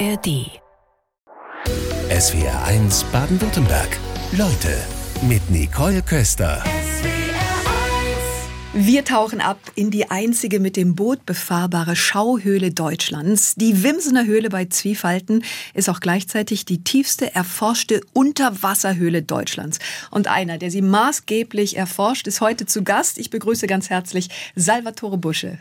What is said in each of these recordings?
ARD. SWR 1 Baden-Württemberg. Leute mit Nicole Köster. Wir tauchen ab in die einzige mit dem Boot befahrbare Schauhöhle Deutschlands. Die Wimsener Höhle bei Zwiefalten ist auch gleichzeitig die tiefste erforschte Unterwasserhöhle Deutschlands. Und einer, der sie maßgeblich erforscht, ist heute zu Gast. Ich begrüße ganz herzlich Salvatore Busche.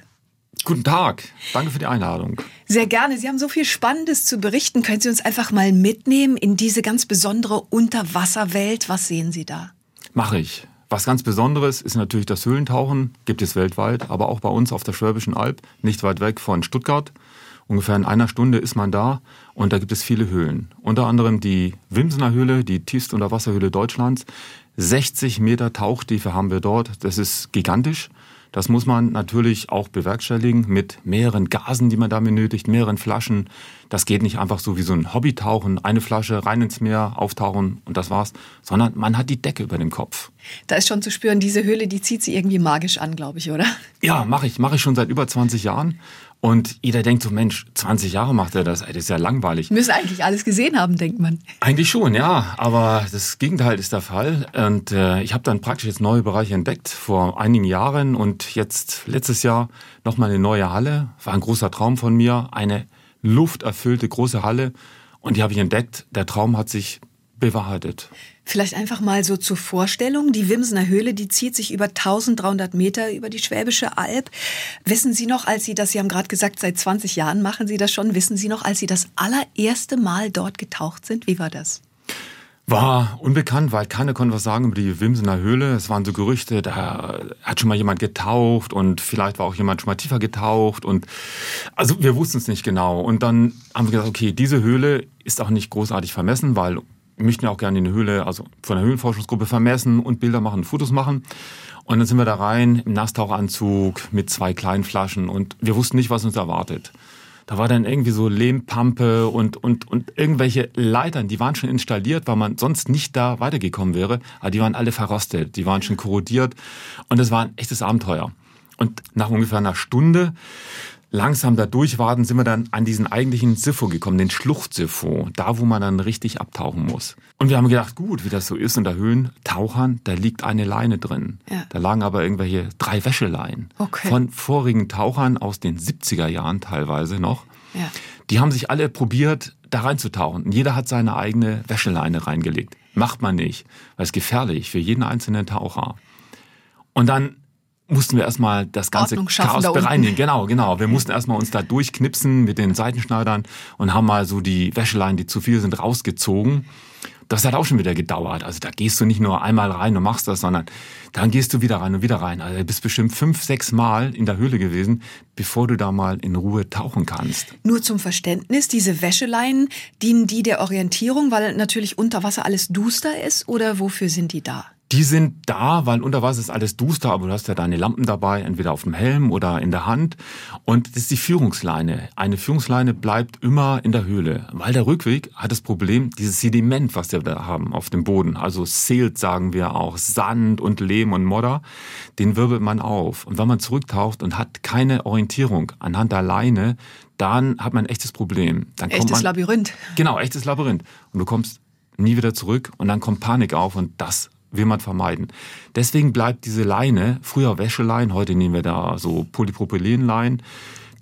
Guten Tag, danke für die Einladung. Sehr gerne. Sie haben so viel Spannendes zu berichten. Können Sie uns einfach mal mitnehmen in diese ganz besondere Unterwasserwelt? Was sehen Sie da? Mache ich. Was ganz Besonderes ist natürlich das Höhlentauchen, gibt es weltweit, aber auch bei uns auf der Schwäbischen Alb, nicht weit weg von Stuttgart. Ungefähr in einer Stunde ist man da und da gibt es viele Höhlen. Unter anderem die Wimsener Höhle, die tiefste Unterwasserhöhle Deutschlands. 60 Meter Tauchtiefe haben wir dort. Das ist gigantisch. Das muss man natürlich auch bewerkstelligen mit mehreren Gasen, die man da benötigt, mehreren Flaschen. Das geht nicht einfach so wie so ein Hobbytauchen, eine Flasche rein ins Meer, auftauchen und das war's, sondern man hat die Decke über dem Kopf. Da ist schon zu spüren, diese Höhle, die zieht sie irgendwie magisch an, glaube ich, oder? Ja, mache ich, mache ich schon seit über 20 Jahren und jeder denkt so, Mensch, 20 Jahre macht er das, das ist ja langweilig. Müssen eigentlich alles gesehen haben, denkt man. Eigentlich schon, ja, aber das Gegenteil ist der Fall. Und äh, ich habe dann praktisch jetzt neue Bereiche entdeckt vor einigen Jahren und jetzt letztes Jahr nochmal eine neue Halle. War ein großer Traum von mir, eine lufterfüllte große Halle. Und die habe ich entdeckt. Der Traum hat sich bewahrheitet. Vielleicht einfach mal so zur Vorstellung. Die Wimsener Höhle, die zieht sich über 1300 Meter über die Schwäbische Alb. Wissen Sie noch, als Sie das, Sie haben gerade gesagt, seit 20 Jahren machen Sie das schon, wissen Sie noch, als Sie das allererste Mal dort getaucht sind? Wie war das? War unbekannt, weil keiner konnte was sagen über die Wimsener Höhle. Es waren so Gerüchte, da hat schon mal jemand getaucht und vielleicht war auch jemand schon mal tiefer getaucht und also wir wussten es nicht genau. Und dann haben wir gesagt, okay, diese Höhle ist auch nicht großartig vermessen, weil möchten ja auch gerne in der Höhle, also von der Höhlenforschungsgruppe vermessen und Bilder machen, Fotos machen. Und dann sind wir da rein im Nasstauchanzug mit zwei kleinen Flaschen und wir wussten nicht, was uns erwartet. Da war dann irgendwie so Lehmpampe und, und, und irgendwelche Leitern, die waren schon installiert, weil man sonst nicht da weitergekommen wäre. Aber die waren alle verrostet, die waren schon korrodiert und es war ein echtes Abenteuer. Und nach ungefähr einer Stunde langsam da durchwarten, sind wir dann an diesen eigentlichen Siffo gekommen, den Schluchtsiffo, da wo man dann richtig abtauchen muss. Und wir haben gedacht, gut, wie das so ist unter Höhlentauchern, da liegt eine Leine drin. Ja. Da lagen aber irgendwelche drei Wäscheleien okay. von vorigen Tauchern aus den 70er Jahren teilweise noch. Ja. Die haben sich alle probiert, da reinzutauchen. Und jeder hat seine eigene Wäscheleine reingelegt. Macht man nicht, weil es gefährlich für jeden einzelnen Taucher. Und dann mussten wir erstmal das ganze Chaos bereinigen. Genau, genau. Wir mussten erstmal uns da durchknipsen mit den Seitenschneidern und haben mal so die Wäscheleien, die zu viel sind, rausgezogen. Das hat auch schon wieder gedauert. Also da gehst du nicht nur einmal rein und machst das, sondern dann gehst du wieder rein und wieder rein. Also du bist bestimmt fünf, sechs Mal in der Höhle gewesen, bevor du da mal in Ruhe tauchen kannst. Nur zum Verständnis, diese Wäscheleien, dienen die der Orientierung, weil natürlich unter Wasser alles duster ist oder wofür sind die da? Die sind da, weil unter Wasser ist alles duster, aber du hast ja deine Lampen dabei, entweder auf dem Helm oder in der Hand. Und das ist die Führungsleine. Eine Führungsleine bleibt immer in der Höhle, weil der Rückweg hat das Problem, dieses Sediment, was wir da haben auf dem Boden, also Silt sagen wir auch, Sand und Lehm und Modder, den wirbelt man auf. Und wenn man zurücktaucht und hat keine Orientierung anhand der Leine, dann hat man ein echtes Problem. Dann echtes man, Labyrinth. Genau, echtes Labyrinth. Und du kommst nie wieder zurück und dann kommt Panik auf und das will man vermeiden. Deswegen bleibt diese Leine, früher Wäschelein, heute nehmen wir da so Polypropylenlein,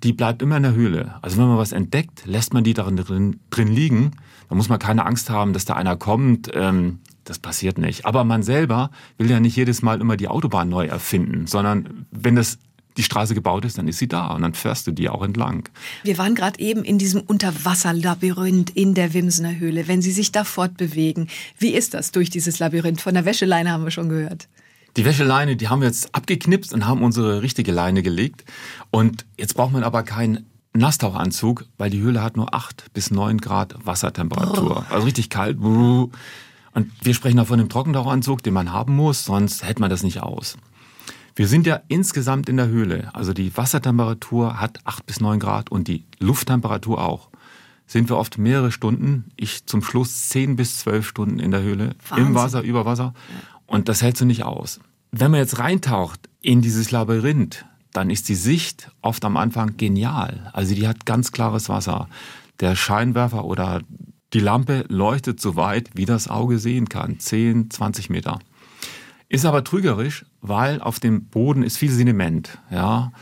die bleibt immer in der Höhle. Also wenn man was entdeckt, lässt man die darin drin, drin liegen. Da muss man keine Angst haben, dass da einer kommt. Ähm, das passiert nicht. Aber man selber will ja nicht jedes Mal immer die Autobahn neu erfinden, sondern wenn das die Straße gebaut ist, dann ist sie da und dann fährst du die auch entlang. Wir waren gerade eben in diesem Unterwasserlabyrinth in der Wimsener Höhle. Wenn Sie sich da fortbewegen, wie ist das durch dieses Labyrinth? Von der Wäscheleine haben wir schon gehört. Die Wäscheleine, die haben wir jetzt abgeknipst und haben unsere richtige Leine gelegt. Und jetzt braucht man aber keinen Nasstauchanzug, weil die Höhle hat nur 8 bis 9 Grad Wassertemperatur. Also richtig kalt. Und wir sprechen da von dem Trockentauchanzug, den man haben muss, sonst hält man das nicht aus. Wir sind ja insgesamt in der Höhle. Also die Wassertemperatur hat 8 bis 9 Grad und die Lufttemperatur auch. Sind wir oft mehrere Stunden, ich zum Schluss 10 bis 12 Stunden in der Höhle, Wahnsinn. im Wasser, über Wasser. Und das hältst du nicht aus. Wenn man jetzt reintaucht in dieses Labyrinth, dann ist die Sicht oft am Anfang genial. Also die hat ganz klares Wasser. Der Scheinwerfer oder die Lampe leuchtet so weit, wie das Auge sehen kann. 10, 20 Meter. Ist aber trügerisch, weil auf dem Boden ist viel Sediment. Ja.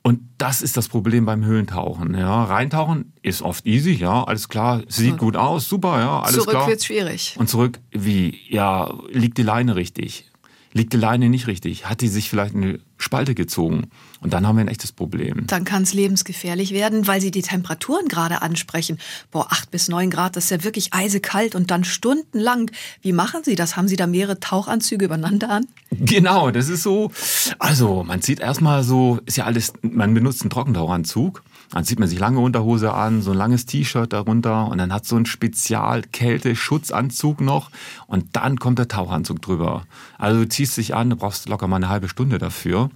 Und das ist das Problem beim Höhlentauchen. Ja, reintauchen ist oft easy, ja, alles klar, sieht gut aus, super, ja, alles zurück klar. Zurück wird's schwierig. Und zurück, wie? Ja, liegt die Leine richtig? Liegt die Leine nicht richtig? Hat die sich vielleicht eine Spalte gezogen? Und dann haben wir ein echtes Problem. Dann kann es lebensgefährlich werden, weil Sie die Temperaturen gerade ansprechen. Boah, acht bis neun Grad, das ist ja wirklich eisekalt und dann stundenlang. Wie machen Sie das? Haben Sie da mehrere Tauchanzüge übereinander an? Genau, das ist so. Also, man zieht erstmal so, ist ja alles, man benutzt einen Trockentauchanzug. Dann zieht man sich lange Unterhose an, so ein langes T-Shirt darunter und dann hat so ein Spezial-Kälte-Schutzanzug noch und dann kommt der Tauchanzug drüber. Also du ziehst dich an, du brauchst locker mal eine halbe Stunde dafür.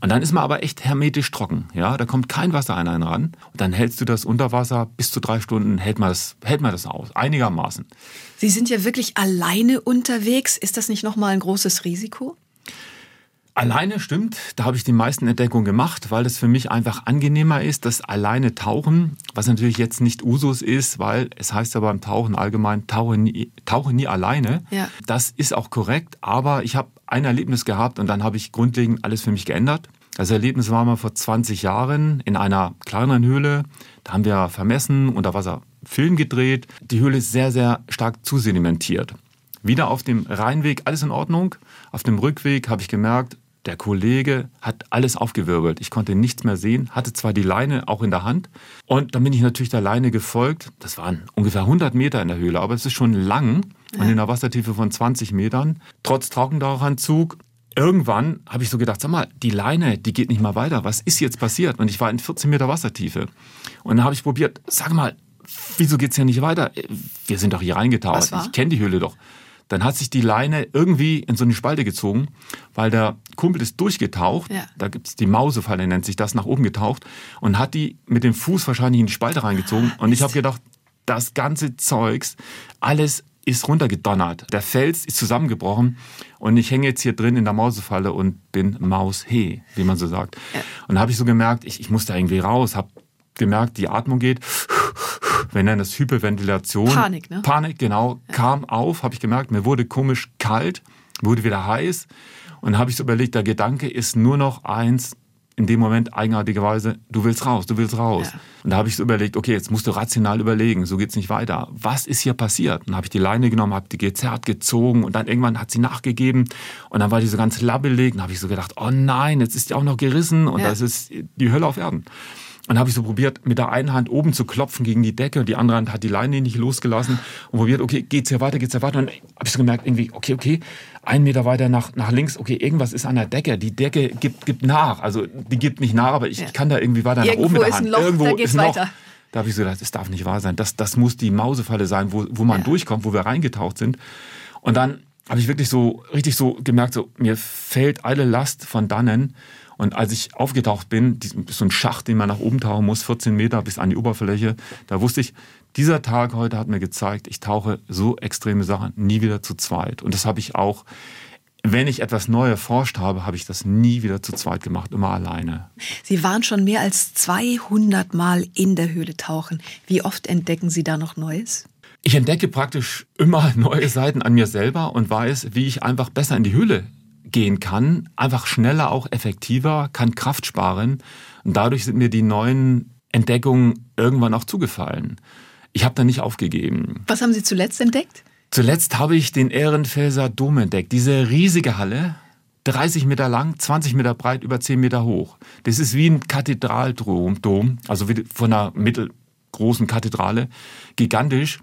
Und dann ist man aber echt hermetisch trocken. Ja, da kommt kein Wasser an einen ran. Und dann hältst du das unter Wasser bis zu drei Stunden, hält man das, hält man das aus. Einigermaßen. Sie sind ja wirklich alleine unterwegs. Ist das nicht nochmal ein großes Risiko? Alleine stimmt, da habe ich die meisten Entdeckungen gemacht, weil es für mich einfach angenehmer ist, das alleine tauchen, was natürlich jetzt nicht Usus ist, weil es heißt ja beim Tauchen allgemein, tauche nie, tauche nie alleine. Ja. Das ist auch korrekt, aber ich habe ein Erlebnis gehabt und dann habe ich grundlegend alles für mich geändert. Das Erlebnis war mal vor 20 Jahren in einer kleineren Höhle. Da haben wir vermessen, unter Wasser Film gedreht. Die Höhle ist sehr, sehr stark zusedimentiert. Wieder auf dem Rheinweg alles in Ordnung. Auf dem Rückweg habe ich gemerkt, der Kollege hat alles aufgewirbelt. Ich konnte nichts mehr sehen, hatte zwar die Leine auch in der Hand. Und dann bin ich natürlich der Leine gefolgt. Das waren ungefähr 100 Meter in der Höhle, aber es ist schon lang und in einer Wassertiefe von 20 Metern. Trotz Trockentauchanzug. Irgendwann habe ich so gedacht, sag mal, die Leine, die geht nicht mal weiter. Was ist jetzt passiert? Und ich war in 14 Meter Wassertiefe. Und dann habe ich probiert, sag mal, wieso geht's hier nicht weiter? Wir sind doch hier reingetaucht. Ich kenne die Höhle doch. Dann hat sich die Leine irgendwie in so eine Spalte gezogen, weil der Kumpel ist durchgetaucht. Ja. Da gibt's die Mausefalle, nennt sich das, nach oben getaucht und hat die mit dem Fuß wahrscheinlich in die Spalte reingezogen. Ah, und ich habe gedacht, das ganze Zeugs, alles ist runtergedonnert. Der Fels ist zusammengebrochen und ich hänge jetzt hier drin in der Mausefalle und bin Maushe, wie man so sagt. Ja. Und da habe ich so gemerkt, ich, ich muss da irgendwie raus, habe gemerkt, die Atmung geht wir nennen das Hyperventilation. Panik, ne? Panik, genau, ja. kam auf, habe ich gemerkt, mir wurde komisch kalt, wurde wieder heiß und habe ich so überlegt, der Gedanke ist nur noch eins, in dem Moment eigenartigerweise, du willst raus, du willst raus. Ja. Und da habe ich so überlegt, okay, jetzt musst du rational überlegen, so geht's nicht weiter. Was ist hier passiert? Dann habe ich die Leine genommen, habe die gezerrt, gezogen und dann irgendwann hat sie nachgegeben und dann war die so ganz labbelig und habe ich so gedacht, oh nein, jetzt ist die auch noch gerissen und ja. das ist die Hölle auf Erden. Und habe ich so probiert, mit der einen Hand oben zu klopfen gegen die Decke und die andere Hand hat die Leine nicht losgelassen und probiert, okay, geht's hier weiter, geht's hier weiter. Und dann habe ich so gemerkt, irgendwie, okay, okay, einen Meter weiter nach, nach links, okay, irgendwas ist an der Decke. Die Decke gibt, gibt nach. Also die gibt nicht nach, aber ich, ja. kann da irgendwie weiter Irgendwo nach oben mit der Hand. Ein Loch, Irgendwo da geht's ist weiter. Da habe ich so gedacht, das darf nicht wahr sein. Das, das muss die Mausefalle sein, wo, wo man ja. durchkommt, wo wir reingetaucht sind. Und dann habe ich wirklich so richtig so gemerkt, so mir fällt alle Last von dannen. Und als ich aufgetaucht bin, so ein Schacht, den man nach oben tauchen muss, 14 Meter bis an die Oberfläche, da wusste ich, dieser Tag heute hat mir gezeigt, ich tauche so extreme Sachen nie wieder zu zweit. Und das habe ich auch, wenn ich etwas neu erforscht habe, habe ich das nie wieder zu zweit gemacht, immer alleine. Sie waren schon mehr als 200 Mal in der Höhle tauchen. Wie oft entdecken Sie da noch Neues? Ich entdecke praktisch immer neue Seiten an mir selber und weiß, wie ich einfach besser in die Höhle gehen kann, einfach schneller, auch effektiver, kann Kraft sparen. Und dadurch sind mir die neuen Entdeckungen irgendwann auch zugefallen. Ich habe da nicht aufgegeben. Was haben Sie zuletzt entdeckt? Zuletzt habe ich den Ehrenfelser Dom entdeckt. Diese riesige Halle, 30 Meter lang, 20 Meter breit, über 10 Meter hoch. Das ist wie ein Kathedraldom, also wie von einer mittelgroßen Kathedrale, gigantisch.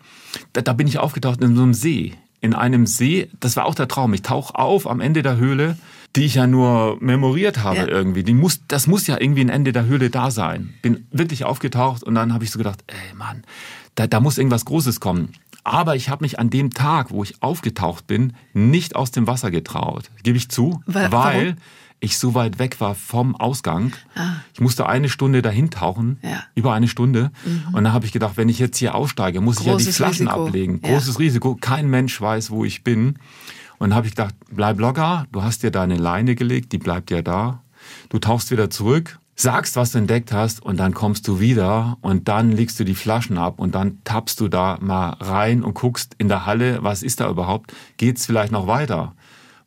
Da, da bin ich aufgetaucht in so einem See in einem See. Das war auch der Traum. Ich tauche auf am Ende der Höhle, die ich ja nur memoriert habe ja. irgendwie. Die muss, das muss ja irgendwie ein Ende der Höhle da sein. Bin wirklich aufgetaucht und dann habe ich so gedacht, ey Mann, da, da muss irgendwas Großes kommen. Aber ich habe mich an dem Tag, wo ich aufgetaucht bin, nicht aus dem Wasser getraut. Gebe ich zu, weil, weil ich so weit weg war vom Ausgang. Ah. Ich musste eine Stunde dahin tauchen, ja. über eine Stunde. Mhm. Und dann habe ich gedacht, wenn ich jetzt hier aussteige, muss Großes ich ja die Flaschen Risiko. ablegen. Großes ja. Risiko. Kein Mensch weiß, wo ich bin. Und dann habe ich gedacht, bleib locker. Du hast dir deine Leine gelegt, die bleibt ja da. Du tauchst wieder zurück. sagst, was du entdeckt hast und dann kommst du wieder und dann legst du die Flaschen ab und dann tappst du da mal rein und guckst in der Halle, was ist da überhaupt? Geht's vielleicht noch weiter?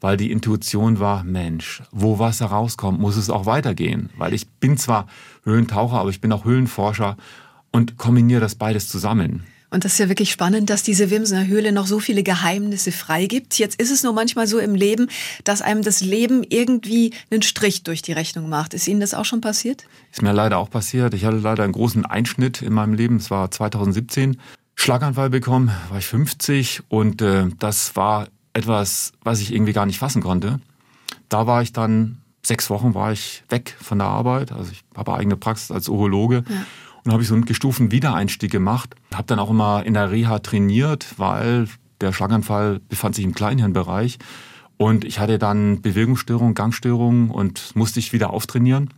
Weil die Intuition war, Mensch, wo Wasser rauskommt, muss es auch weitergehen. Weil ich bin zwar Höhlentaucher, aber ich bin auch Höhlenforscher und kombiniere das beides zusammen. Und das ist ja wirklich spannend, dass diese Wimsener Höhle noch so viele Geheimnisse freigibt. Jetzt ist es nur manchmal so im Leben, dass einem das Leben irgendwie einen Strich durch die Rechnung macht. Ist Ihnen das auch schon passiert? Ist mir leider auch passiert. Ich hatte leider einen großen Einschnitt in meinem Leben. Es war 2017. Schlaganfall bekommen, war ich 50 und äh, das war etwas, was ich irgendwie gar nicht fassen konnte. Da war ich dann sechs Wochen war ich weg von der Arbeit. Also ich habe eigene Praxis als Urologe. Ja. Und habe ich so einen gestuften Wiedereinstieg gemacht. Habe dann auch immer in der Reha trainiert, weil der Schlaganfall befand sich im Kleinhirnbereich. Und ich hatte dann Bewegungsstörungen, Gangstörungen und musste ich wieder auftrainieren.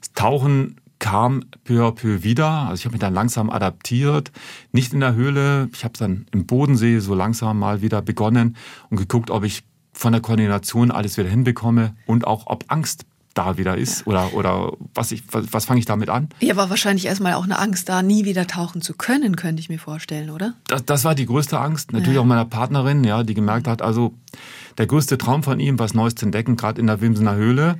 Das Tauchen kam peu à peu wieder. Also ich habe mich dann langsam adaptiert. Nicht in der Höhle. Ich habe dann im Bodensee so langsam mal wieder begonnen und geguckt, ob ich von der Koordination alles wieder hinbekomme und auch ob Angst da wieder ist ja. oder, oder was, ich, was, was fange ich damit an? Ja, war wahrscheinlich erstmal auch eine Angst, da nie wieder tauchen zu können, könnte ich mir vorstellen, oder? Das, das war die größte Angst. Natürlich ja. auch meiner Partnerin, ja, die gemerkt hat, also der größte Traum von ihm, was Neues zu entdecken, gerade in der Wimsener Höhle,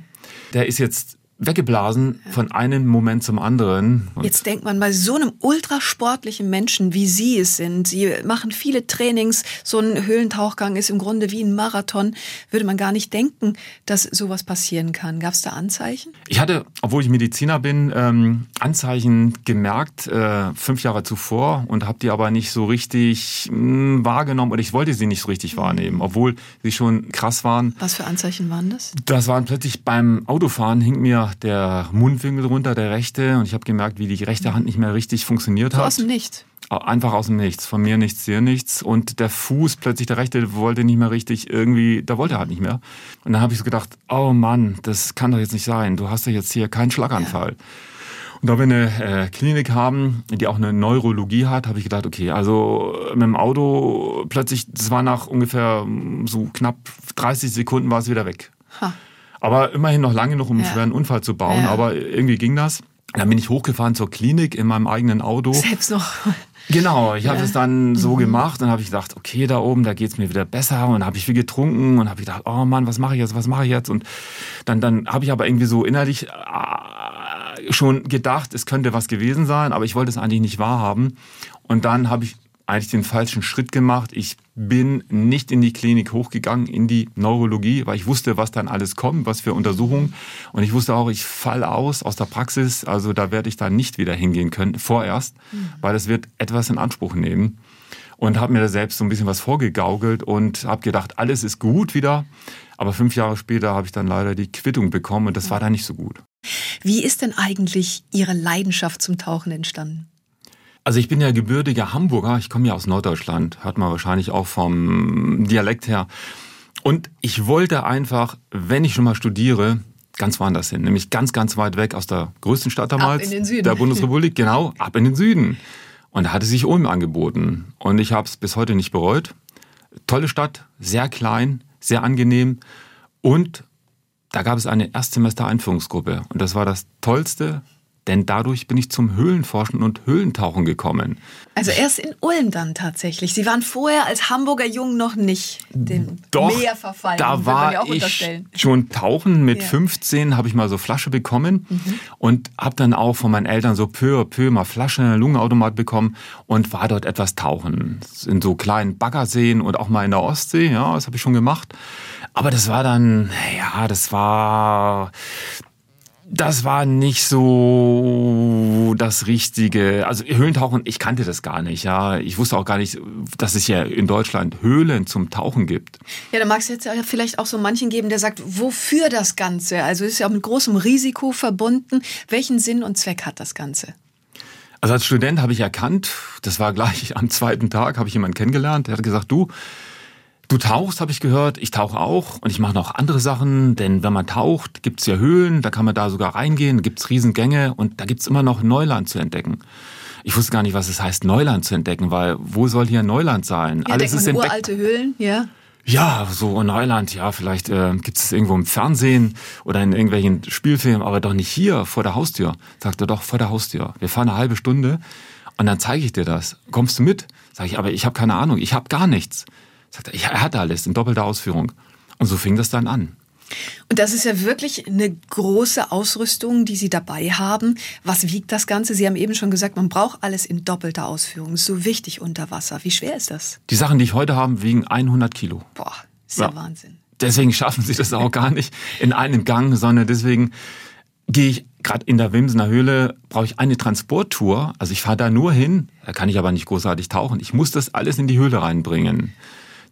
der ist jetzt weggeblasen von einem Moment zum anderen. Und Jetzt denkt man bei so einem ultrasportlichen Menschen, wie Sie es sind, Sie machen viele Trainings, so ein Höhlentauchgang ist im Grunde wie ein Marathon, würde man gar nicht denken, dass sowas passieren kann. Gab es da Anzeichen? Ich hatte, obwohl ich Mediziner bin, ähm, Anzeichen gemerkt, äh, fünf Jahre zuvor und habe die aber nicht so richtig mh, hm, wahrgenommen oder ich wollte sie nicht so richtig wahrnehmen, obwohl sie schon krass waren. Was für Anzeichen waren das? Das waren plötzlich beim Autofahren hing mir der Mundwinkel runter, der rechte, und ich habe gemerkt, wie die rechte Hand nicht mehr richtig funktioniert so hat. Aus dem Nichts. Einfach aus dem Nichts. Von mir nichts, dir nichts. Und der Fuß, plötzlich der rechte, wollte nicht mehr richtig irgendwie, da wollte er halt nicht mehr. Und dann habe ich so gedacht, oh Mann, das kann doch jetzt nicht sein. Du hast doch jetzt hier keinen Schlaganfall. Ja. Und da wir eine äh, Klinik haben, die auch eine Neurologie hat, habe ich gedacht, okay, also mit dem Auto plötzlich, das war nach ungefähr so knapp 30 Sekunden war es wieder weg. Ha. Aber immerhin noch lange genug, um einen ja. schweren Unfall zu bauen. Ja. Aber irgendwie ging das. Dann bin ich hochgefahren zur Klinik in meinem eigenen Auto. Selbst noch. Genau, ich habe es dann so mhm. gemacht und habe ich gedacht, okay, da oben, da geht's mir wieder besser und habe ich viel getrunken und habe gedacht, oh Mann, was mache ich jetzt, was mache ich jetzt und dann dann habe ich aber irgendwie so innerlich äh, schon gedacht, es könnte was gewesen sein, aber ich wollte es eigentlich nicht wahrhaben und dann habe ich eigentlich den falschen Schritt gemacht. Ich bin nicht in die Klinik hochgegangen, in die Neurologie, weil ich wusste, was dann alles kommt, was für Untersuchungen. Und ich wusste auch, ich falle aus aus der Praxis. Also da werde ich dann nicht wieder hingehen können, vorerst, mhm. weil das wird etwas in Anspruch nehmen. Und habe mir da selbst so ein bisschen was vorgegaukelt und habe gedacht, alles ist gut wieder. Aber fünf Jahre später habe ich dann leider die Quittung bekommen und das war dann nicht so gut. Wie ist denn eigentlich Ihre Leidenschaft zum Tauchen entstanden? Also ich bin ja gebürtiger Hamburger, ich komme ja aus Norddeutschland, hört man wahrscheinlich auch vom Dialekt her. Und ich wollte einfach, wenn ich schon mal studiere, ganz woanders hin, nämlich ganz, ganz weit weg aus der größten Stadt damals, der Bundesrepublik, genau, ab in den Süden. Und da hatte sich Ulm angeboten. Und ich habe es bis heute nicht bereut. Tolle Stadt, sehr klein, sehr angenehm. Und da gab es eine Erstsemester-Einführungsgruppe. Und das war das Tollste, denn dadurch bin ich zum Höhlenforschen und Höhlentauchen gekommen. Also erst in Ulm dann tatsächlich. Sie waren vorher als Hamburger Jung noch nicht dem Doch, Meer verfallen. Da war ich schon tauchen. Mit ja. 15 habe ich mal so Flasche bekommen mhm. und habe dann auch von meinen Eltern so peu à peu mal Flasche, Lungenautomat bekommen und war dort etwas tauchen. In so kleinen Baggerseen und auch mal in der Ostsee. Ja, das habe ich schon gemacht. Aber das war dann, ja, das war das war nicht so das Richtige. Also Höhlentauchen, ich kannte das gar nicht. Ja, ich wusste auch gar nicht, dass es ja in Deutschland Höhlen zum Tauchen gibt. Ja, da mag es jetzt vielleicht auch so manchen geben, der sagt, wofür das Ganze? Also ist ja auch mit großem Risiko verbunden. Welchen Sinn und Zweck hat das Ganze? Also als Student habe ich erkannt, das war gleich am zweiten Tag, habe ich jemanden kennengelernt, der hat gesagt, du, Du tauchst, habe ich gehört. Ich tauche auch und ich mache noch andere Sachen, denn wenn man taucht, gibt's ja Höhlen, da kann man da sogar reingehen, gibt's Riesengänge und da gibt's immer noch Neuland zu entdecken. Ich wusste gar nicht, was es heißt, Neuland zu entdecken, weil wo soll hier Neuland sein? Ja, Alles ist entdeckt. uralte Höhlen, ja. Ja, so in Neuland, ja, vielleicht äh, gibt es irgendwo im Fernsehen oder in irgendwelchen Spielfilmen, aber doch nicht hier vor der Haustür. Sagt er doch, vor der Haustür. Wir fahren eine halbe Stunde und dann zeige ich dir das. Kommst du mit? Sag ich, aber ich habe keine Ahnung, ich habe gar nichts. Sagt er, er hat alles in doppelter Ausführung. Und so fing das dann an. Und das ist ja wirklich eine große Ausrüstung, die Sie dabei haben. Was wiegt das Ganze? Sie haben eben schon gesagt, man braucht alles in doppelter Ausführung. So wichtig unter Wasser. Wie schwer ist das? Die Sachen, die ich heute habe, wiegen 100 Kilo. Boah, ist ja, ja Wahnsinn. Deswegen schaffen sie das auch gar nicht in einem Gang, sondern deswegen gehe ich gerade in der Wimsener Höhle, brauche ich eine Transporttour. Also ich fahre da nur hin, da kann ich aber nicht großartig tauchen. Ich muss das alles in die Höhle reinbringen.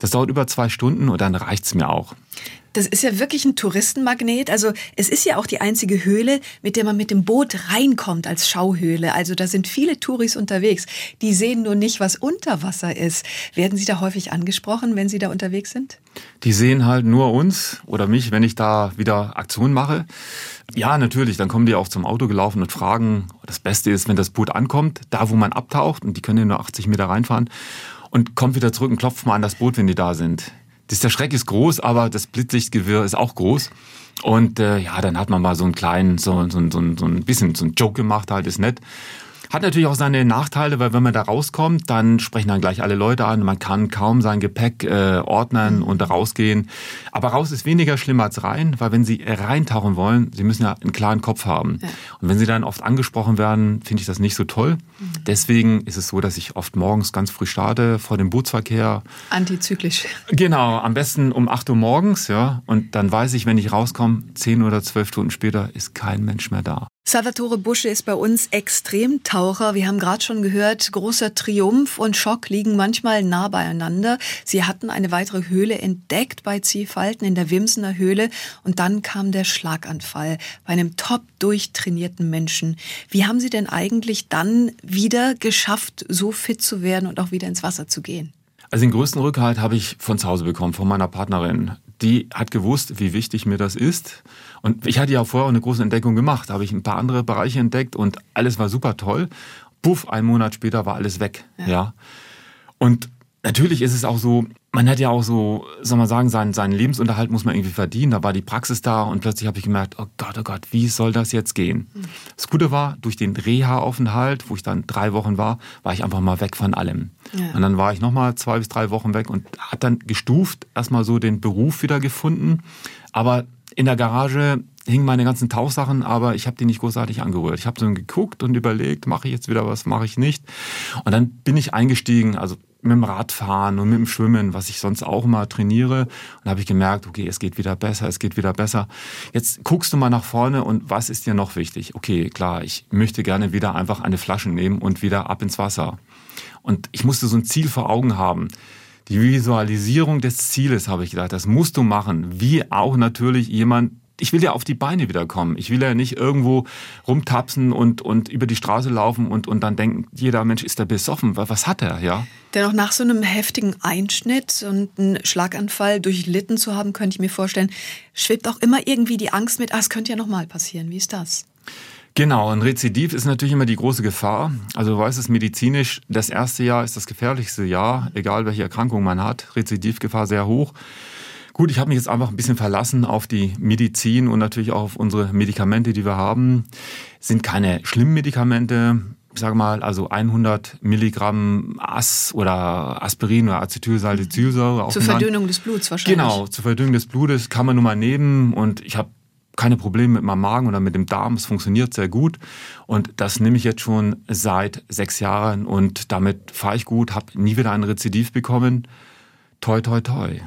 Das dauert über zwei Stunden und dann reicht's mir auch. Das ist ja wirklich ein Touristenmagnet. Also es ist ja auch die einzige Höhle, mit der man mit dem Boot reinkommt als Schauhöhle. Also da sind viele Touris unterwegs. Die sehen nur nicht, was unter Wasser ist. Werden Sie da häufig angesprochen, wenn Sie da unterwegs sind? Die sehen halt nur uns oder mich, wenn ich da wieder Aktionen mache. Ja, natürlich, dann kommen die auch zum Auto gelaufen und fragen. Das Beste ist, wenn das Boot ankommt, da wo man abtaucht, und die können ja nur 80 Meter reinfahren, und kommt wieder zurück und klopft mal an das Boot, wenn die da sind. Das, der Schreck ist groß, aber das Blitzlichtgewirr ist auch groß. Und äh, ja, dann hat man mal so einen kleinen, so, so, so, so ein bisschen so ein Joke gemacht, halt, ist nett. Hat natürlich auch seine Nachteile, weil wenn man da rauskommt, dann sprechen dann gleich alle Leute an. Man kann kaum sein Gepäck äh, ordnen mhm. und da rausgehen. Aber raus ist weniger schlimm als rein, weil wenn Sie reintauchen wollen, Sie müssen ja einen klaren Kopf haben. Ja. Und wenn Sie dann oft angesprochen werden, finde ich das nicht so toll. Mhm. Deswegen ist es so, dass ich oft morgens ganz früh starte vor dem Bootsverkehr. Antizyklisch. Genau, am besten um 8 Uhr morgens, ja. Und dann weiß ich, wenn ich rauskomme, 10 oder 12 Stunden später ist kein Mensch mehr da. Salvatore Busche ist bei uns Extremtaucher. Wir haben gerade schon gehört, großer Triumph und Schock liegen manchmal nah beieinander. Sie hatten eine weitere Höhle entdeckt bei Ziehfalten in der Wimsener Höhle und dann kam der Schlaganfall bei einem top durchtrainierten Menschen. Wie haben Sie denn eigentlich dann wieder geschafft, so fit zu werden und auch wieder ins Wasser zu gehen? Also den größten Rückhalt habe ich von zu Hause bekommen, von meiner Partnerin. Die hat gewusst, wie wichtig mir das ist. Und ich hatte ja vorher auch eine große Entdeckung gemacht. Da habe ich ein paar andere Bereiche entdeckt und alles war super toll. Puff, einen Monat später war alles weg. Ja. ja. Und natürlich ist es auch so, man hat ja auch so, soll man sagen, seinen, seinen Lebensunterhalt muss man irgendwie verdienen. Da war die Praxis da und plötzlich habe ich gemerkt, oh Gott, oh Gott, wie soll das jetzt gehen? Das Gute war, durch den Reha-Aufenthalt, wo ich dann drei Wochen war, war ich einfach mal weg von allem. Ja. Und dann war ich nochmal zwei bis drei Wochen weg und habe dann gestuft erstmal so den Beruf wieder gefunden. Aber in der Garage hingen meine ganzen Tauchsachen, aber ich habe die nicht großartig angerührt. Ich habe so geguckt und überlegt, mache ich jetzt wieder was, mache ich nicht. Und dann bin ich eingestiegen, also mit dem Radfahren und mit dem Schwimmen, was ich sonst auch immer trainiere. Und habe ich gemerkt, okay, es geht wieder besser, es geht wieder besser. Jetzt guckst du mal nach vorne und was ist dir noch wichtig? Okay, klar, ich möchte gerne wieder einfach eine Flasche nehmen und wieder ab ins Wasser. Und ich musste so ein Ziel vor Augen haben. Die Visualisierung des Zieles, habe ich gedacht, das musst du machen. Wie auch natürlich jemand, ich will ja auf die Beine wiederkommen. Ich will ja nicht irgendwo rumtapsen und, und über die Straße laufen und, und dann denken, jeder Mensch ist da besoffen. Was hat er, ja? Dennoch nach so einem heftigen Einschnitt und einen Schlaganfall durchlitten zu haben, könnte ich mir vorstellen, schwebt auch immer irgendwie die Angst mit, ah, es könnte ja nochmal passieren. Wie ist das? Genau, ein Rezidiv ist natürlich immer die große Gefahr. Also du weißt es medizinisch, das erste Jahr ist das gefährlichste Jahr, egal welche Erkrankung man hat. Rezidivgefahr sehr hoch. Gut, ich habe mich jetzt einfach ein bisschen verlassen auf die Medizin und natürlich auch auf unsere Medikamente, die wir haben. Sind keine schlimmen Medikamente. Ich sage mal, also 100 Milligramm As oder Aspirin oder Acetylsalicylsäure. Zur Verdünnung des Bluts wahrscheinlich. Genau, zur Verdünnung des Blutes kann man nur mal nehmen und ich habe keine Probleme mit meinem Magen oder mit dem Darm. Es funktioniert sehr gut. Und das nehme ich jetzt schon seit sechs Jahren und damit fahre ich gut, habe nie wieder ein Rezidiv bekommen. Toi, toi, toi.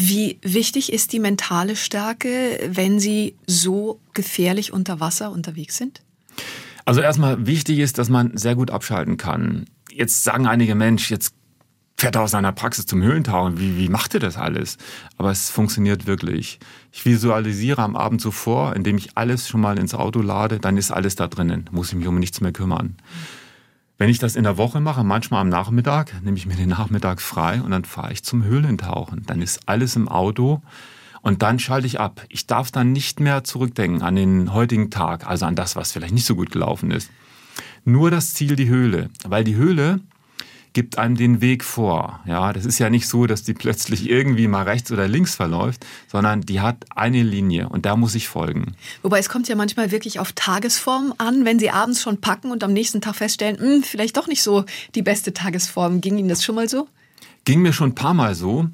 Wie wichtig ist die mentale Stärke, wenn Sie so gefährlich unter Wasser unterwegs sind? Also erstmal wichtig ist, dass man sehr gut abschalten kann. Jetzt sagen einige Mensch, jetzt fährt er aus seiner Praxis zum Höhlentauchen. Wie, wie macht er das alles? Aber es funktioniert wirklich. Ich visualisiere am Abend zuvor, indem ich alles schon mal ins Auto lade, dann ist alles da drinnen. Muss ich mich um nichts mehr kümmern. Wenn ich das in der Woche mache, manchmal am Nachmittag, nehme ich mir den Nachmittag frei und dann fahre ich zum Höhlentauchen. Dann ist alles im Auto und dann schalte ich ab. Ich darf dann nicht mehr zurückdenken an den heutigen Tag, also an das, was vielleicht nicht so gut gelaufen ist. Nur das Ziel, die Höhle. Weil die Höhle gibt einem den Weg vor. Ja, das ist ja nicht so, dass die plötzlich irgendwie mal rechts oder links verläuft, sondern die hat eine Linie und da muss ich folgen. Wobei es kommt ja manchmal wirklich auf Tagesform an, wenn Sie abends schon packen und am nächsten Tag feststellen, hm, vielleicht doch nicht so die beste Tagesform. Ging Ihnen das schon mal so? Ging mir schon ein paar Mal so.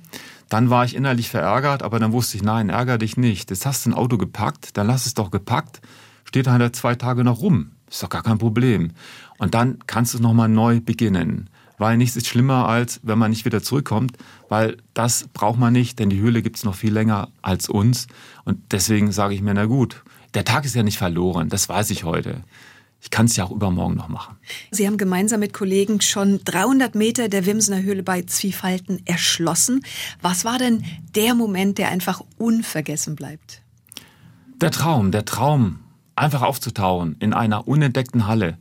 Dann war ich innerlich verärgert, aber dann wusste ich, nein, ärger dich nicht. Jetzt hast du ein Auto gepackt, dann lass es doch gepackt. Steht halt zwei Tage noch rum. Ist doch gar kein Problem. Und dann kannst du es nochmal neu beginnen. Weil nichts ist schlimmer, als wenn man nicht wieder zurückkommt, weil das braucht man nicht, denn die Höhle gibt es noch viel länger als uns. Und deswegen sage ich mir, na gut, der Tag ist ja nicht verloren, das weiß ich heute. Ich kann es ja auch übermorgen noch machen. Sie haben gemeinsam mit Kollegen schon 300 Meter der Wimsener Höhle bei Zwiefalten erschlossen. Was war denn der Moment, der einfach unvergessen bleibt? Der Traum, der Traum, einfach aufzutauchen in einer unentdeckten Halle.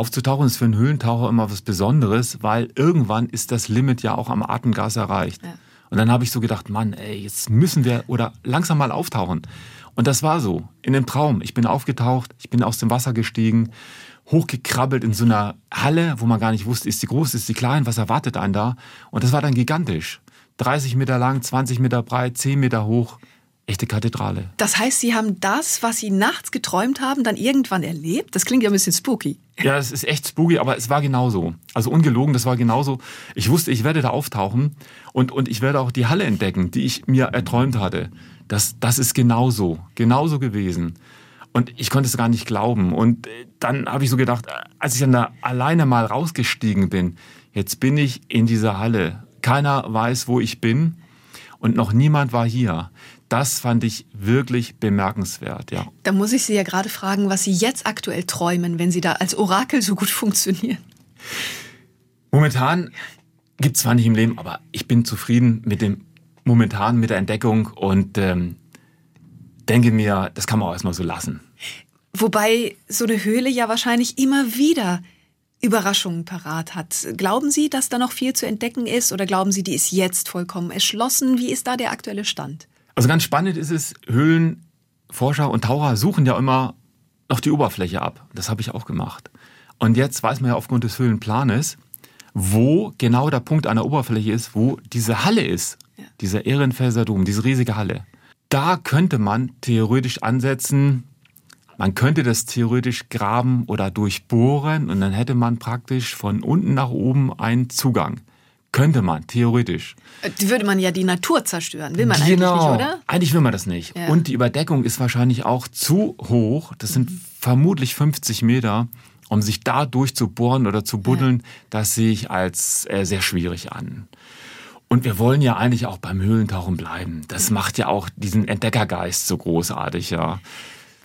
Aufzutauchen ist für einen Höhlentaucher immer was Besonderes, weil irgendwann ist das Limit ja auch am Atemgas erreicht. Ja. Und dann habe ich so gedacht, Mann, ey, jetzt müssen wir oder langsam mal auftauchen. Und das war so, in dem Traum. Ich bin aufgetaucht, ich bin aus dem Wasser gestiegen, hochgekrabbelt in so einer Halle, wo man gar nicht wusste, ist sie groß, ist sie klein, was erwartet einen da? Und das war dann gigantisch. 30 Meter lang, 20 Meter breit, 10 Meter hoch. Echte Kathedrale. Das heißt, Sie haben das, was Sie nachts geträumt haben, dann irgendwann erlebt? Das klingt ja ein bisschen spooky. Ja, es ist echt spooky, aber es war genauso. Also ungelogen, das war genauso. Ich wusste, ich werde da auftauchen und, und ich werde auch die Halle entdecken, die ich mir erträumt hatte. Das, das ist genauso, genauso gewesen. Und ich konnte es gar nicht glauben. Und äh, dann habe ich so gedacht, als ich dann da alleine mal rausgestiegen bin, jetzt bin ich in dieser Halle. Keiner weiß, wo ich bin und noch niemand war hier. Das fand ich wirklich bemerkenswert, ja. Da muss ich Sie ja gerade fragen, was Sie jetzt aktuell träumen, wenn Sie da als Orakel so gut funktionieren. Momentan gibt es zwar nicht im Leben, aber ich bin zufrieden mit dem momentan mit der Entdeckung und ähm, denke mir, das kann man auch erstmal so lassen. Wobei so eine Höhle ja wahrscheinlich immer wieder Überraschungen parat hat. Glauben Sie, dass da noch viel zu entdecken ist oder glauben Sie, die ist jetzt vollkommen erschlossen? Wie ist da der aktuelle Stand? Also ganz spannend ist es, Höhlenforscher und Taucher suchen ja immer noch die Oberfläche ab. Das habe ich auch gemacht. Und jetzt weiß man ja aufgrund des Höhlenplanes, wo genau der Punkt an der Oberfläche ist, wo diese Halle ist. Ja. Dieser Ehrenfelser Dom, diese riesige Halle. Da könnte man theoretisch ansetzen, man könnte das theoretisch graben oder durchbohren und dann hätte man praktisch von unten nach oben einen Zugang. Könnte man, theoretisch. Die würde man ja die Natur zerstören. Will man genau. eigentlich nicht, oder? Eigentlich will man das nicht. Ja. Und die Überdeckung ist wahrscheinlich auch zu hoch. Das sind mhm. vermutlich 50 Meter. Um sich da durchzubohren oder zu buddeln, ja. das sehe ich als äh, sehr schwierig an. Und wir wollen ja eigentlich auch beim Höhlentauchen bleiben. Das macht ja auch diesen Entdeckergeist so großartig, ja.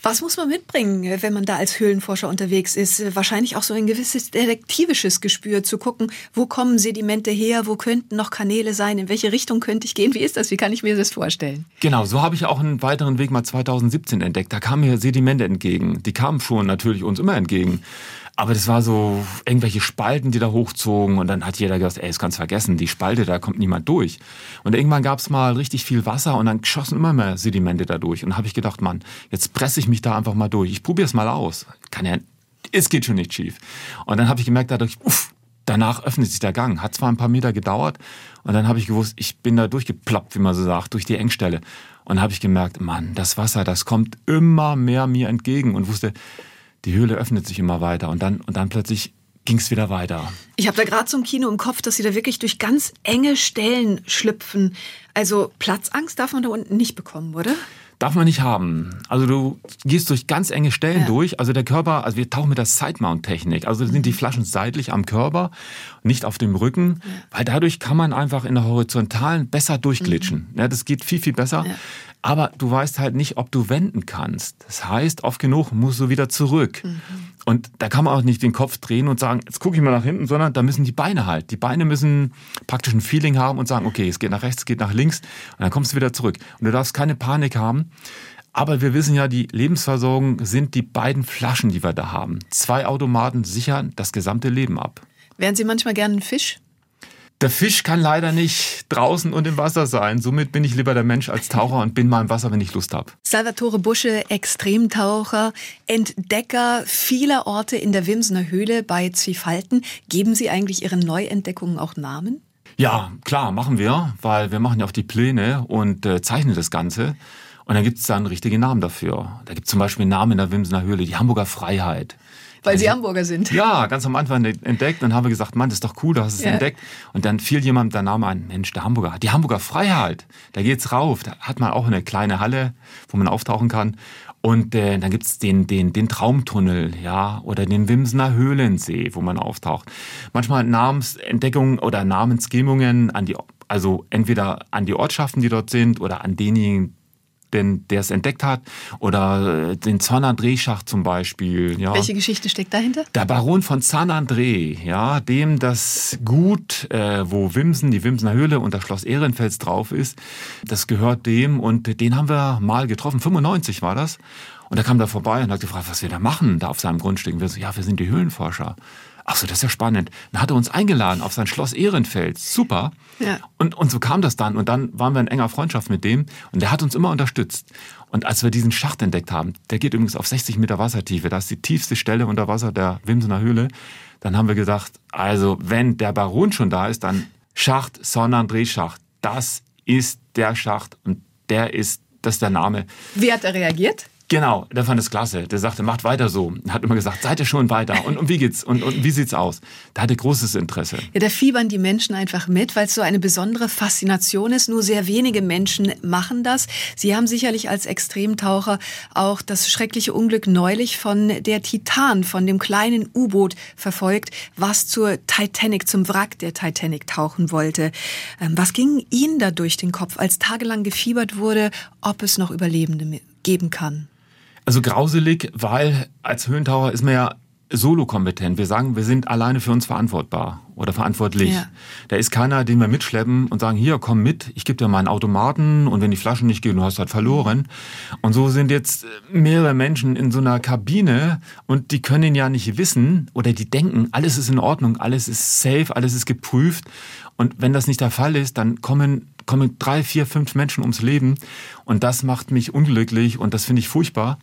Was muss man mitbringen, wenn man da als Höhlenforscher unterwegs ist? Wahrscheinlich auch so ein gewisses detektivisches Gespür zu gucken, wo kommen Sedimente her, wo könnten noch Kanäle sein, in welche Richtung könnte ich gehen? Wie ist das? Wie kann ich mir das vorstellen? Genau, so habe ich auch einen weiteren Weg mal 2017 entdeckt. Da kamen mir Sedimente entgegen. Die kamen schon natürlich uns immer entgegen. Aber das war so irgendwelche Spalten, die da hochzogen und dann hat jeder gesagt, ey, das kannst du vergessen, die Spalte, da kommt niemand durch. Und irgendwann gab es mal richtig viel Wasser und dann schossen immer mehr Sedimente da durch. Und habe ich gedacht, Mann, jetzt presse ich mich da einfach mal durch. Ich probiere es mal aus. Kann ja, es geht schon nicht schief. Und dann habe ich gemerkt, dadurch, uff, danach öffnet sich der Gang. Hat zwar ein paar Meter gedauert und dann habe ich gewusst, ich bin da durchgeploppt, wie man so sagt, durch die Engstelle. Und habe ich gemerkt, Mann, das Wasser, das kommt immer mehr mir entgegen und wusste, die Höhle öffnet sich immer weiter und dann, und dann plötzlich ging es wieder weiter. Ich habe da gerade so ein Kino im Kopf, dass Sie da wirklich durch ganz enge Stellen schlüpfen. Also Platzangst darf man da unten nicht bekommen, oder? Darf man nicht haben. Also du gehst durch ganz enge Stellen ja. durch. Also der Körper, also wir tauchen mit der Side-Mount-Technik. Also sind die mhm. Flaschen seitlich am Körper, nicht auf dem Rücken, ja. weil dadurch kann man einfach in der Horizontalen besser durchglitschen. Mhm. Ja, das geht viel, viel besser. Aber du weißt halt nicht, ob du wenden kannst. Das heißt, oft genug musst du wieder zurück. Mhm. Und da kann man auch nicht den Kopf drehen und sagen, jetzt gucke ich mal nach hinten, sondern da müssen die Beine halt. Die Beine müssen praktisch ein Feeling haben und sagen, okay, es geht nach rechts, es geht nach links und dann kommst du wieder zurück. Und du darfst keine Panik haben. Aber wir wissen ja, die Lebensversorgung sind die beiden Flaschen, die wir da haben. Zwei Automaten sichern das gesamte Leben ab. Wären Sie manchmal gern ein Fisch? Der Fisch kann leider nicht draußen und im Wasser sein. Somit bin ich lieber der Mensch als Taucher und bin mal im Wasser, wenn ich Lust habe. Salvatore Busche, Extremtaucher, Entdecker vieler Orte in der Wimsener Höhle bei Zwiefalten. Geben Sie eigentlich Ihren Neuentdeckungen auch Namen? Ja, klar, machen wir, weil wir machen ja auch die Pläne und äh, zeichnen das Ganze. Und dann gibt es dann richtige Namen dafür. Da gibt es zum Beispiel einen Namen in der Wimsener Höhle, die Hamburger Freiheit. Weil Sie Hamburger sind. Ja, ganz am Anfang entdeckt. Dann haben wir gesagt, Mann, das ist doch cool, du hast es ja. entdeckt. Und dann fiel jemand der Name ein, Mensch, der Hamburger. Die Hamburger Freiheit, da geht's rauf. Da hat man auch eine kleine Halle, wo man auftauchen kann. Und äh, dann gibt's den, den, den Traumtunnel, ja, oder den Wimsener Höhlensee, wo man auftaucht. Manchmal Namensentdeckungen oder Namensgebungen an die, also entweder an die Ortschaften, die dort sind, oder an denjenigen, den, der es entdeckt hat, oder äh, den San André-Schacht zum Beispiel. Ja. Welche Geschichte steckt dahinter? Der Baron von San André, ja, dem das Gut, äh, wo Wimsen, die Wimsener Höhle und das Schloss Ehrenfels drauf ist, das gehört dem und den haben wir mal getroffen, 95 war das. Und da kam er vorbei und hat gefragt, was wir da machen, da auf seinem Grundstück. Und wir so, ja, wir sind die Höhlenforscher. Ach so, das ist ja spannend. Dann hat er uns eingeladen auf sein Schloss Ehrenfels. Super. Ja. Und, und so kam das dann. Und dann waren wir in enger Freundschaft mit dem. Und der hat uns immer unterstützt. Und als wir diesen Schacht entdeckt haben, der geht übrigens auf 60 Meter Wassertiefe. Das ist die tiefste Stelle unter Wasser der Wimsener Höhle. Dann haben wir gesagt, also wenn der Baron schon da ist, dann Schacht, Sonnenandré-Schacht. Das ist der Schacht. Und der ist, das ist der Name. Wie hat er reagiert? Genau, der fand es klasse. Der sagte, macht weiter so. Hat immer gesagt, seid ihr schon weiter? Und, und wie geht's? Und, und wie sieht's aus? Da hatte großes Interesse. Ja, da fiebern die Menschen einfach mit, weil es so eine besondere Faszination ist. Nur sehr wenige Menschen machen das. Sie haben sicherlich als Extremtaucher auch das schreckliche Unglück neulich von der Titan, von dem kleinen U-Boot verfolgt, was zur Titanic, zum Wrack der Titanic tauchen wollte. Ähm, was ging Ihnen da durch den Kopf, als tagelang gefiebert wurde, ob es noch Überlebende geben kann? Also grauselig, weil als Höhentaucher ist man ja solo-kompetent. Wir sagen, wir sind alleine für uns verantwortbar oder verantwortlich. Ja. Da ist keiner, den wir mitschleppen und sagen, hier, komm mit, ich gebe dir mal einen Automaten und wenn die Flaschen nicht gehen, du hast halt verloren. Und so sind jetzt mehrere Menschen in so einer Kabine und die können ja nicht wissen oder die denken, alles ist in Ordnung, alles ist safe, alles ist geprüft. Und wenn das nicht der Fall ist, dann kommen kommen drei, vier, fünf Menschen ums Leben und das macht mich unglücklich und das finde ich furchtbar.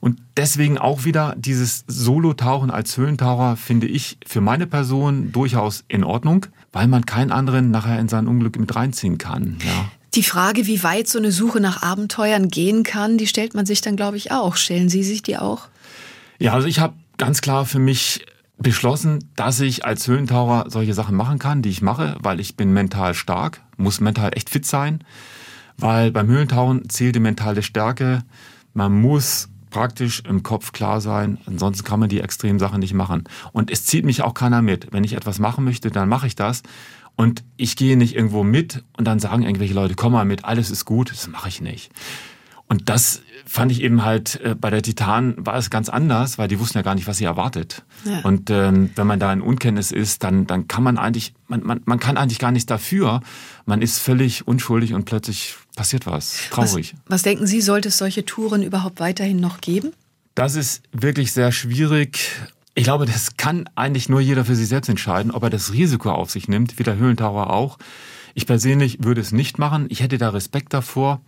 Und deswegen auch wieder dieses Solo-Tauchen als Höhlentaucher finde ich für meine Person durchaus in Ordnung, weil man keinen anderen nachher in sein Unglück mit reinziehen kann. Ja. Die Frage, wie weit so eine Suche nach Abenteuern gehen kann, die stellt man sich dann, glaube ich, auch. Stellen Sie sich die auch? Ja, also ich habe ganz klar für mich beschlossen, dass ich als Höhlentaucher solche Sachen machen kann, die ich mache, weil ich bin mental stark, muss mental echt fit sein, weil beim Höhlentauchen zählt die mentale Stärke. Man muss praktisch im Kopf klar sein, ansonsten kann man die extremen Sachen nicht machen. Und es zieht mich auch keiner mit. Wenn ich etwas machen möchte, dann mache ich das. Und ich gehe nicht irgendwo mit und dann sagen irgendwelche Leute, komm mal mit, alles ist gut. Das mache ich nicht. Und das fand ich eben halt, äh, bei der Titan war es ganz anders, weil die wussten ja gar nicht, was sie erwartet. Ja. Und ähm, wenn man da in Unkenntnis ist, dann, dann kann man eigentlich, man, man, man kann eigentlich gar nichts dafür. Man ist völlig unschuldig und plötzlich passiert was. Traurig. Was, was denken Sie, sollte es solche Touren überhaupt weiterhin noch geben? Das ist wirklich sehr schwierig. Ich glaube, das kann eigentlich nur jeder für sich selbst entscheiden, ob er das Risiko auf sich nimmt, wie der Höhlentaucher auch. Ich persönlich würde es nicht machen. Ich hätte da Respekt davor.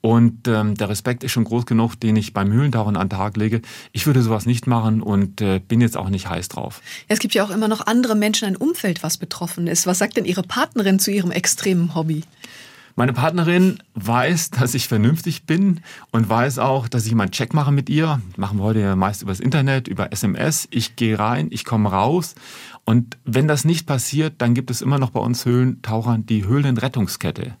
Und ähm, der Respekt ist schon groß genug, den ich beim Höhlentauchen an den Tag lege. Ich würde sowas nicht machen und äh, bin jetzt auch nicht heiß drauf. Es gibt ja auch immer noch andere Menschen, ein Umfeld, was betroffen ist. Was sagt denn Ihre Partnerin zu Ihrem extremen Hobby? Meine Partnerin weiß, dass ich vernünftig bin und weiß auch, dass ich mal einen Check mache mit ihr. Machen wir heute ja meist übers Internet, über SMS. Ich gehe rein, ich komme raus. Und wenn das nicht passiert, dann gibt es immer noch bei uns Höhlentauchern die Höhlenrettungskette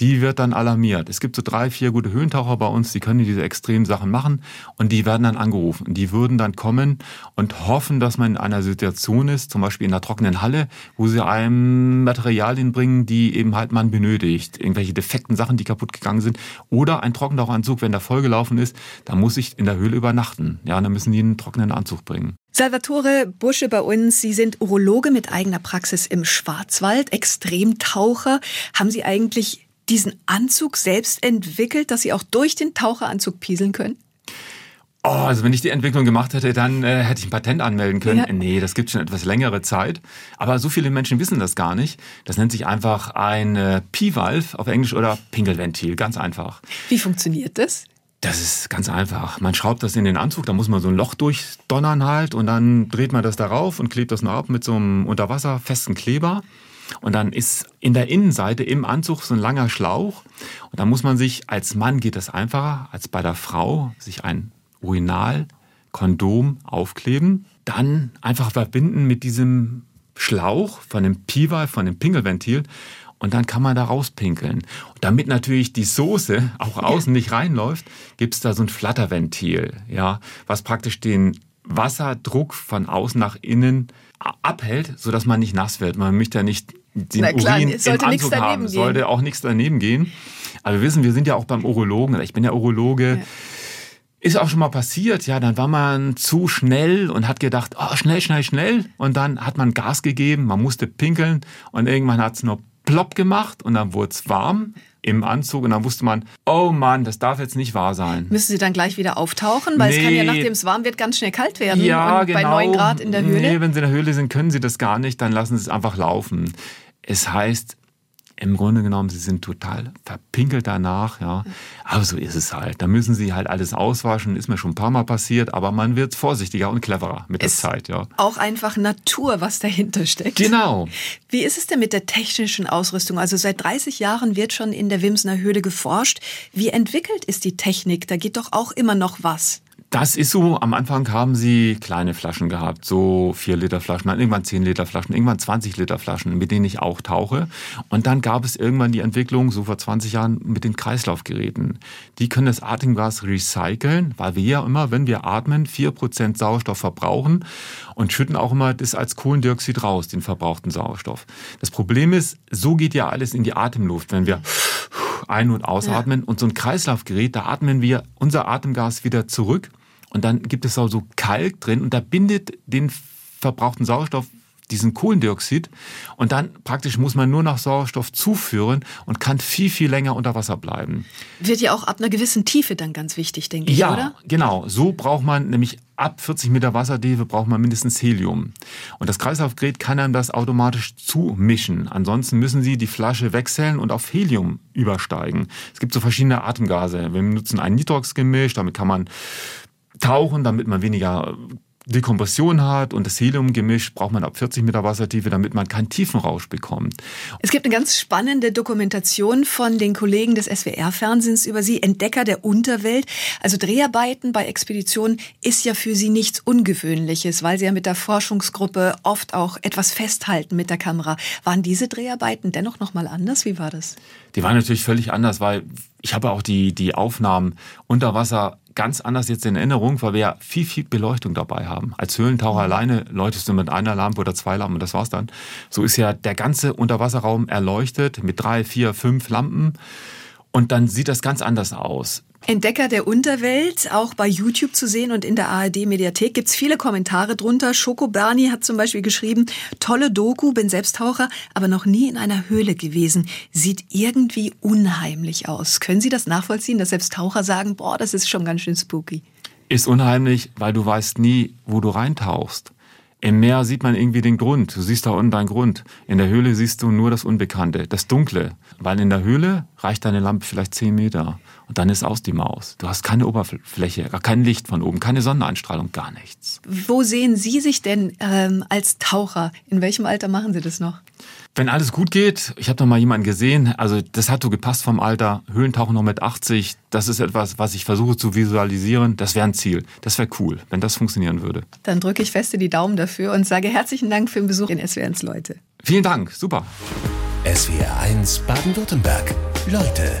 die wird dann alarmiert. Es gibt so drei, vier gute Höhentaucher bei uns, die können diese extremen Sachen machen und die werden dann angerufen. Die würden dann kommen und hoffen, dass man in einer Situation ist, zum Beispiel in einer trockenen Halle, wo sie einem Materialien bringen, die eben halt man benötigt. Irgendwelche defekten Sachen, die kaputt gegangen sind. Oder ein Trockentauchanzug, wenn der vollgelaufen ist, dann muss ich in der Höhle übernachten. Ja, dann müssen die einen trockenen Anzug bringen. Salvatore Busche bei uns. Sie sind Urologe mit eigener Praxis im Schwarzwald, Extremtaucher. Haben Sie eigentlich diesen Anzug selbst entwickelt, dass Sie auch durch den Taucheranzug pieseln können? Oh, also wenn ich die Entwicklung gemacht hätte, dann äh, hätte ich ein Patent anmelden können. Ja. Nee, das gibt schon etwas längere Zeit. Aber so viele Menschen wissen das gar nicht. Das nennt sich einfach ein äh, P-Valve auf Englisch oder Pinkelventil. Ganz einfach. Wie funktioniert das? Das ist ganz einfach. Man schraubt das in den Anzug, da muss man so ein Loch durchdonnern halt und dann dreht man das darauf und klebt das noch ab mit so einem unterwasserfesten Kleber. Und dann ist in der Innenseite im Anzug so ein langer Schlauch. Und da muss man sich, als Mann geht das einfacher als bei der Frau, sich ein Urinal, Kondom aufkleben, dann einfach verbinden mit diesem Schlauch von dem Piva, von dem Pinkelventil und dann kann man da rauspinkeln. Und damit natürlich die Soße auch außen nicht reinläuft, gibt's da so ein Flatterventil, ja, was praktisch den Wasserdruck von außen nach innen abhält, sodass man nicht nass wird. Man möchte ja nicht den Na klar, Urin im Anzug haben. Es sollte auch nichts daneben gehen. Aber wir wissen, wir sind ja auch beim Urologen. Ich bin ja Urologe. Ja. Ist auch schon mal passiert, ja, dann war man zu schnell und hat gedacht, oh, schnell, schnell, schnell. Und dann hat man Gas gegeben, man musste pinkeln und irgendwann hat es nur plopp gemacht und dann wurde es warm im Anzug und dann wusste man, oh Mann, das darf jetzt nicht wahr sein. Müssen Sie dann gleich wieder auftauchen? Weil nee. es kann ja, nachdem es warm wird, ganz schnell kalt werden. Ja, und genau. Bei 9 Grad in der Höhle? Nee, wenn Sie in der Höhle sind, können Sie das gar nicht, dann lassen Sie es einfach laufen. Es heißt, im Grunde genommen, sie sind total verpinkelt danach, ja. Aber so ist es halt. Da müssen sie halt alles auswaschen, ist mir schon ein paar Mal passiert, aber man wird vorsichtiger und cleverer mit der Zeit, ja. Auch einfach Natur, was dahinter steckt. Genau. Wie ist es denn mit der technischen Ausrüstung? Also seit 30 Jahren wird schon in der Wimsener Höhle geforscht. Wie entwickelt ist die Technik? Da geht doch auch immer noch was. Das ist so. Am Anfang haben sie kleine Flaschen gehabt, so vier Liter Flaschen, dann irgendwann zehn Liter Flaschen, irgendwann 20 Liter Flaschen, mit denen ich auch tauche. Und dann gab es irgendwann die Entwicklung, so vor 20 Jahren, mit den Kreislaufgeräten. Die können das Atemgas recyceln, weil wir ja immer, wenn wir atmen, vier Prozent Sauerstoff verbrauchen und schütten auch immer das als Kohlendioxid raus, den verbrauchten Sauerstoff. Das Problem ist, so geht ja alles in die Atemluft, wenn wir ein- und ausatmen. Ja. Und so ein Kreislaufgerät, da atmen wir unser Atemgas wieder zurück. Und dann gibt es auch so Kalk drin und da bindet den verbrauchten Sauerstoff diesen Kohlendioxid und dann praktisch muss man nur noch Sauerstoff zuführen und kann viel, viel länger unter Wasser bleiben. Wird ja auch ab einer gewissen Tiefe dann ganz wichtig, denke ich, ja, oder? Ja, genau. So braucht man nämlich ab 40 Meter Wassertiefe braucht man mindestens Helium. Und das Kreislaufgerät kann einem das automatisch zumischen. Ansonsten müssen Sie die Flasche wechseln und auf Helium übersteigen. Es gibt so verschiedene Atemgase. Wir nutzen ein Nitrox-Gemisch, damit kann man tauchen, damit man weniger Dekompression hat und das Heliumgemisch braucht man ab 40 Meter Wassertiefe, damit man keinen Tiefenrausch bekommt. Es gibt eine ganz spannende Dokumentation von den Kollegen des SWR-Fernsehens über Sie, Entdecker der Unterwelt. Also Dreharbeiten bei Expeditionen ist ja für Sie nichts Ungewöhnliches, weil Sie ja mit der Forschungsgruppe oft auch etwas festhalten mit der Kamera. Waren diese Dreharbeiten dennoch nochmal anders? Wie war das? Die waren natürlich völlig anders, weil ich habe auch die, die Aufnahmen unter Wasser ganz anders jetzt in Erinnerung, weil wir ja viel, viel Beleuchtung dabei haben. Als Höhlentaucher mhm. alleine läutest du mit einer Lampe oder zwei Lampen und das war's dann. So ist ja der ganze Unterwasserraum erleuchtet mit drei, vier, fünf Lampen. Und dann sieht das ganz anders aus. Entdecker der Unterwelt, auch bei YouTube zu sehen und in der ARD-Mediathek gibt's viele Kommentare drunter. Schoko Berni hat zum Beispiel geschrieben, tolle Doku, bin Selbsttaucher, aber noch nie in einer Höhle gewesen. Sieht irgendwie unheimlich aus. Können Sie das nachvollziehen, dass selbst Taucher sagen, boah, das ist schon ganz schön spooky? Ist unheimlich, weil du weißt nie, wo du reintauchst. Im Meer sieht man irgendwie den Grund. Du siehst da unten deinen Grund. In der Höhle siehst du nur das Unbekannte, das Dunkle. Weil in der Höhle reicht deine Lampe vielleicht zehn Meter. Und dann ist aus die Maus. Du hast keine Oberfläche, gar kein Licht von oben, keine Sonneneinstrahlung, gar nichts. Wo sehen Sie sich denn ähm, als Taucher? In welchem Alter machen Sie das noch? Wenn alles gut geht, ich habe noch mal jemanden gesehen, also das hat so gepasst vom Alter, Höhlentauchen noch mit 80, das ist etwas, was ich versuche zu visualisieren, das wäre ein Ziel. Das wäre cool, wenn das funktionieren würde. Dann drücke ich feste die Daumen dafür und sage herzlichen Dank für den Besuch in SWR1 Leute. Vielen Dank, super. SWR1 Baden-Württemberg. Leute,